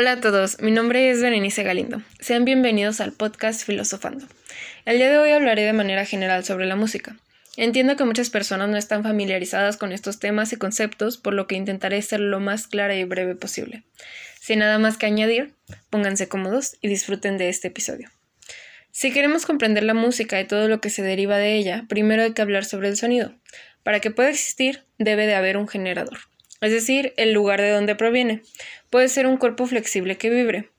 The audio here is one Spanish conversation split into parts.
Hola a todos, mi nombre es Berenice Galindo. Sean bienvenidos al podcast Filosofando. El día de hoy hablaré de manera general sobre la música. Entiendo que muchas personas no están familiarizadas con estos temas y conceptos, por lo que intentaré ser lo más clara y breve posible. Sin nada más que añadir, pónganse cómodos y disfruten de este episodio. Si queremos comprender la música y todo lo que se deriva de ella, primero hay que hablar sobre el sonido. Para que pueda existir, debe de haber un generador, es decir, el lugar de donde proviene. Puede ser un cuerpo flexible que vibre.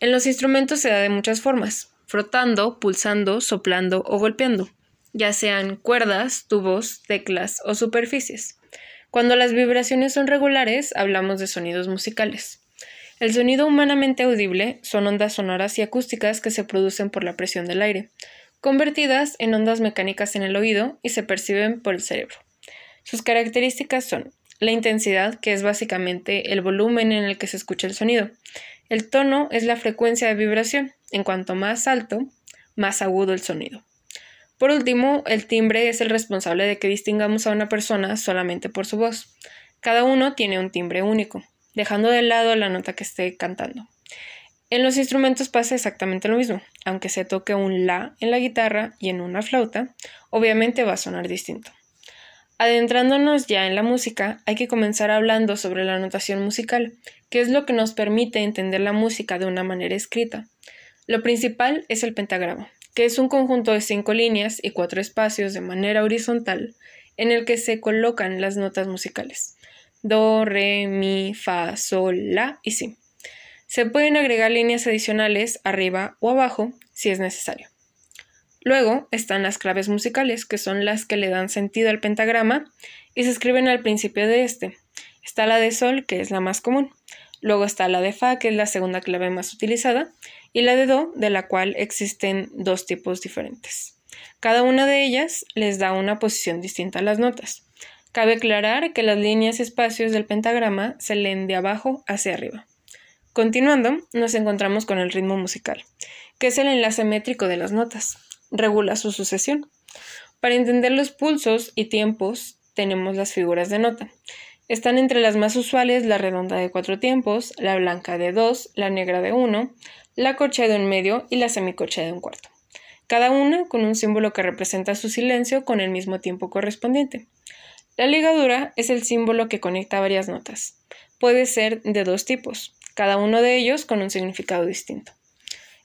En los instrumentos se da de muchas formas, frotando, pulsando, soplando o golpeando, ya sean cuerdas, tubos, teclas o superficies. Cuando las vibraciones son regulares, hablamos de sonidos musicales. El sonido humanamente audible son ondas sonoras y acústicas que se producen por la presión del aire, convertidas en ondas mecánicas en el oído y se perciben por el cerebro. Sus características son la intensidad, que es básicamente el volumen en el que se escucha el sonido. El tono es la frecuencia de vibración. En cuanto más alto, más agudo el sonido. Por último, el timbre es el responsable de que distingamos a una persona solamente por su voz. Cada uno tiene un timbre único dejando de lado la nota que esté cantando. En los instrumentos pasa exactamente lo mismo, aunque se toque un la en la guitarra y en una flauta, obviamente va a sonar distinto. Adentrándonos ya en la música, hay que comenzar hablando sobre la notación musical, que es lo que nos permite entender la música de una manera escrita. Lo principal es el pentagrama, que es un conjunto de cinco líneas y cuatro espacios de manera horizontal en el que se colocan las notas musicales do, re, mi, fa, sol, la y si. Se pueden agregar líneas adicionales arriba o abajo si es necesario. Luego están las claves musicales, que son las que le dan sentido al pentagrama y se escriben al principio de este. Está la de sol, que es la más común. Luego está la de fa, que es la segunda clave más utilizada, y la de do, de la cual existen dos tipos diferentes. Cada una de ellas les da una posición distinta a las notas. Cabe aclarar que las líneas y espacios del pentagrama se leen de abajo hacia arriba. Continuando, nos encontramos con el ritmo musical, que es el enlace métrico de las notas. Regula su sucesión. Para entender los pulsos y tiempos, tenemos las figuras de nota. Están entre las más usuales la redonda de cuatro tiempos, la blanca de dos, la negra de uno, la corchea de un medio y la semicorchea de un cuarto. Cada una con un símbolo que representa su silencio con el mismo tiempo correspondiente. La ligadura es el símbolo que conecta varias notas. Puede ser de dos tipos, cada uno de ellos con un significado distinto.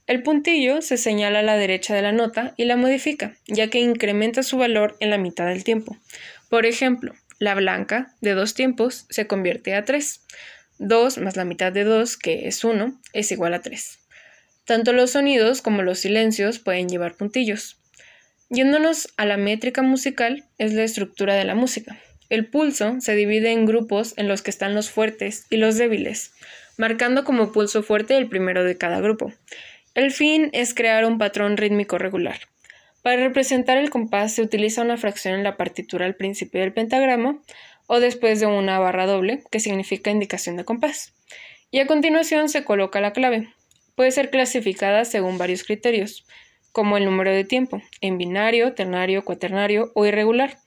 El puntillo se señala a la derecha de la nota y la modifica, ya que incrementa su valor en la mitad del tiempo. Por ejemplo, la blanca de dos tiempos se convierte a 3. 2 más la mitad de 2, que es 1, es igual a 3. Tanto los sonidos como los silencios pueden llevar puntillos. Yéndonos a la métrica musical, es la estructura de la música. El pulso se divide en grupos en los que están los fuertes y los débiles, marcando como pulso fuerte el primero de cada grupo. El fin es crear un patrón rítmico regular. Para representar el compás se utiliza una fracción en la partitura al principio del pentagrama o después de una barra doble, que significa indicación de compás. Y a continuación se coloca la clave. Puede ser clasificada según varios criterios como el número de tiempo, en binario, ternario, cuaternario o irregular,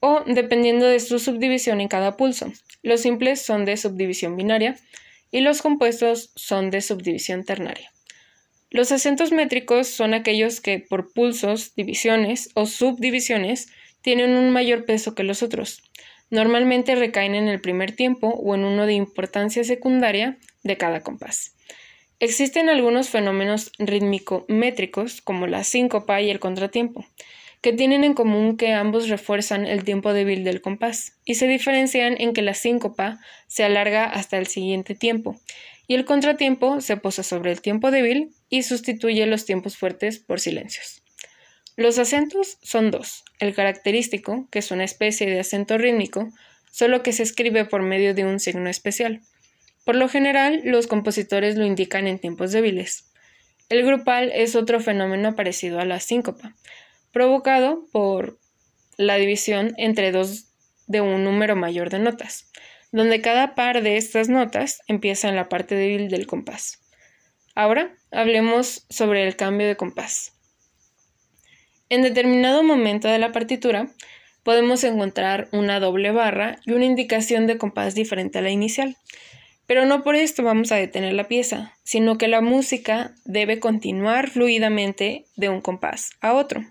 o dependiendo de su subdivisión en cada pulso. Los simples son de subdivisión binaria y los compuestos son de subdivisión ternaria. Los acentos métricos son aquellos que por pulsos, divisiones o subdivisiones tienen un mayor peso que los otros. Normalmente recaen en el primer tiempo o en uno de importancia secundaria de cada compás. Existen algunos fenómenos rítmico-métricos, como la síncopa y el contratiempo, que tienen en común que ambos refuerzan el tiempo débil del compás, y se diferencian en que la síncopa se alarga hasta el siguiente tiempo, y el contratiempo se posa sobre el tiempo débil y sustituye los tiempos fuertes por silencios. Los acentos son dos, el característico, que es una especie de acento rítmico, solo que se escribe por medio de un signo especial, por lo general, los compositores lo indican en tiempos débiles. El grupal es otro fenómeno parecido a la síncopa, provocado por la división entre dos de un número mayor de notas, donde cada par de estas notas empieza en la parte débil del compás. Ahora hablemos sobre el cambio de compás. En determinado momento de la partitura podemos encontrar una doble barra y una indicación de compás diferente a la inicial. Pero no por esto vamos a detener la pieza, sino que la música debe continuar fluidamente de un compás a otro.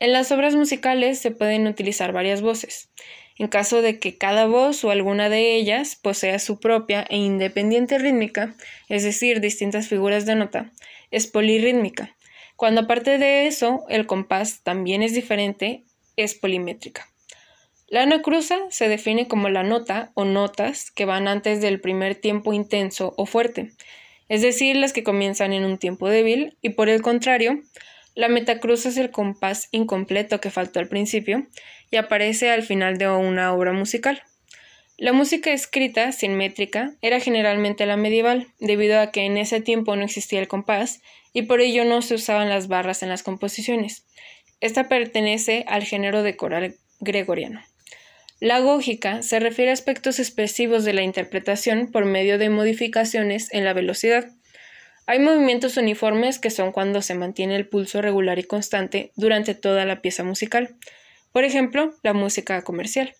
En las obras musicales se pueden utilizar varias voces. En caso de que cada voz o alguna de ellas posea su propia e independiente rítmica, es decir, distintas figuras de nota, es polirrítmica. Cuando aparte de eso el compás también es diferente, es polimétrica. La anacruza se define como la nota o notas que van antes del primer tiempo intenso o fuerte, es decir, las que comienzan en un tiempo débil, y por el contrario, la metacruza es el compás incompleto que faltó al principio y aparece al final de una obra musical. La música escrita, sin métrica, era generalmente la medieval, debido a que en ese tiempo no existía el compás y por ello no se usaban las barras en las composiciones. Esta pertenece al género de coral gregoriano. La gógica se refiere a aspectos expresivos de la interpretación por medio de modificaciones en la velocidad. Hay movimientos uniformes que son cuando se mantiene el pulso regular y constante durante toda la pieza musical. Por ejemplo, la música comercial.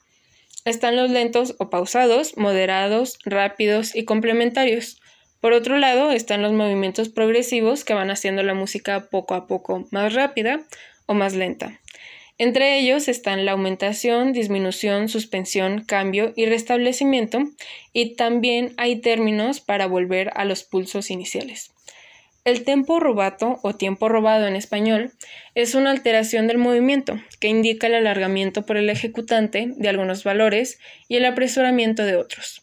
Están los lentos o pausados, moderados, rápidos y complementarios. Por otro lado, están los movimientos progresivos que van haciendo la música poco a poco más rápida o más lenta. Entre ellos están la aumentación, disminución, suspensión, cambio y restablecimiento, y también hay términos para volver a los pulsos iniciales. El tempo rubato o tiempo robado en español es una alteración del movimiento que indica el alargamiento por el ejecutante de algunos valores y el apresuramiento de otros.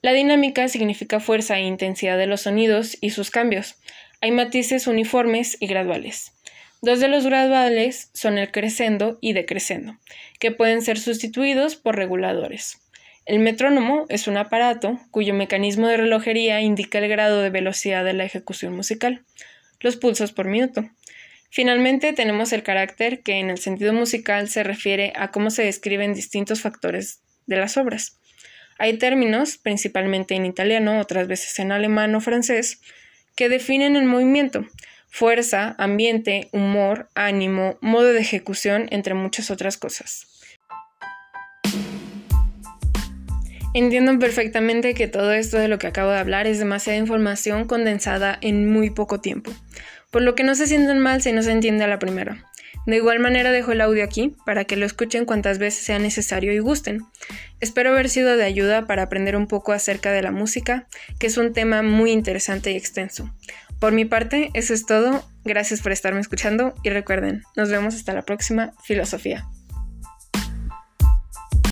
La dinámica significa fuerza e intensidad de los sonidos y sus cambios. Hay matices uniformes y graduales. Dos de los graduales son el crescendo y decrescendo, que pueden ser sustituidos por reguladores. El metrónomo es un aparato cuyo mecanismo de relojería indica el grado de velocidad de la ejecución musical, los pulsos por minuto. Finalmente tenemos el carácter que en el sentido musical se refiere a cómo se describen distintos factores de las obras. Hay términos, principalmente en italiano, otras veces en alemán o francés, que definen el movimiento, fuerza, ambiente, humor, ánimo, modo de ejecución, entre muchas otras cosas. Entiendo perfectamente que todo esto de lo que acabo de hablar es demasiada información condensada en muy poco tiempo, por lo que no se sientan mal si no se entiende a la primera. De igual manera dejo el audio aquí para que lo escuchen cuantas veces sea necesario y gusten. Espero haber sido de ayuda para aprender un poco acerca de la música, que es un tema muy interesante y extenso. Por mi parte, eso es todo. Gracias por estarme escuchando y recuerden, nos vemos hasta la próxima filosofía.